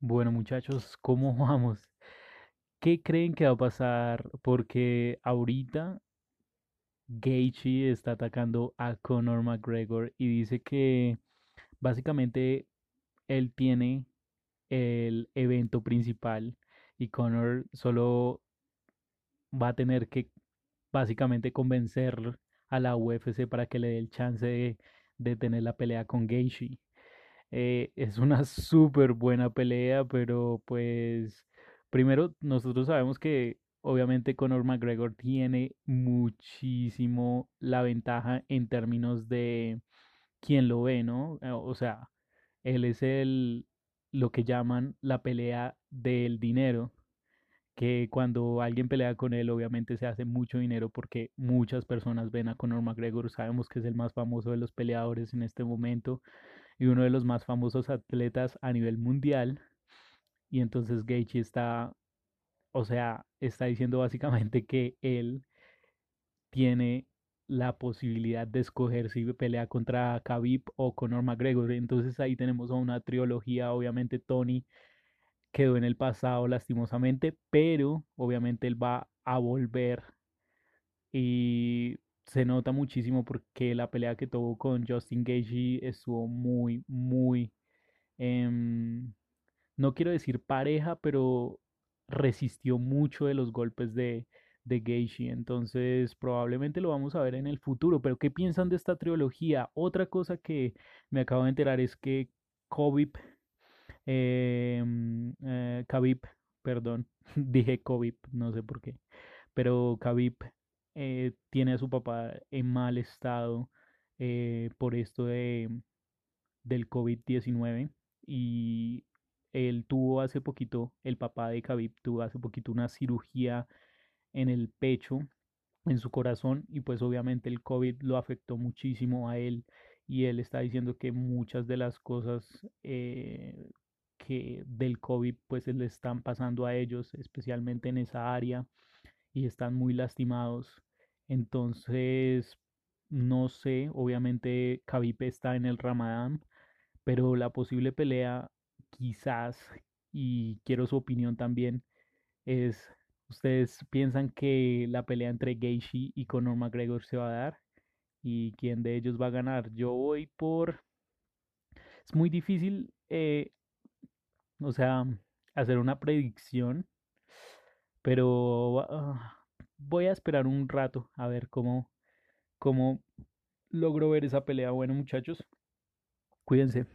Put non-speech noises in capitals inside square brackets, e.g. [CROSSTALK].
Bueno, muchachos, ¿cómo [LAUGHS] vamos? ¿Qué creen que va a pasar? Porque ahorita Gaethje está atacando a Conor McGregor y dice que básicamente él tiene el evento principal y Conor solo va a tener que básicamente convencer a la UFC para que le dé el chance de, tener la pelea con Gaethje. Eh, es una [LAUGHS] súper buena pelea, pero pues primero nosotros sabemos que obviamente Conor McGregor tiene muchísimo la ventaja en términos de quién lo ve, ¿no? Eh, O sea, él es el lo que llaman la pelea del dinero, que cuando alguien pelea con él obviamente se hace mucho dinero porque muchas personas ven a Conor McGregor, sabemos que es el más famoso de los peleadores en este momento y uno de los más famosos atletas a nivel mundial. Y entonces Gaethje está, o sea, está diciendo básicamente que él tiene la posibilidad de escoger si pelea contra Khabib o Conor McGregor. Entonces ahí tenemos a una trilogía, obviamente Tony quedó en el pasado lastimosamente, pero obviamente él va a volver y se nota muchísimo porque la pelea que tuvo con Justin Gaethje estuvo muy, muy em, no quiero decir pareja, pero resistió mucho de los golpes de, de Gaethje. Entonces, probablemente lo vamos a ver en el futuro. Pero, ¿qué piensan de esta trilogía? Otra cosa que me acabo de enterar es que Khabib, mm, eh, Khabib, perdón, [LAUGHS] dije Khabib, no sé por qué, pero Khabib eh, tiene a su papá en mal estado eh, por esto de, del covid diecinueve y él tuvo hace poquito, el papá de Khabib tuvo hace poquito una cirugía en el pecho, en su corazón, y pues obviamente el COVID lo afectó muchísimo a él y él está diciendo que muchas de las cosas eh, que del COVID pues le están pasando a ellos, especialmente en esa área, y están muy lastimados. Entonces, no sé, obviamente Khabib está en el Ramadán, pero la posible pelea quizás, y quiero su opinión también, es, ¿ustedes piensan que la pelea entre Gaethje y Conor McGregor se va a dar? ¿Y quién de ellos va a ganar? Yo voy por... Es muy difícil, eh, o sea, hacer una predicción, pero ah, voy a esperar un rato a ver cómo, cómo logro ver esa pelea. Bueno, muchachos, cuídense.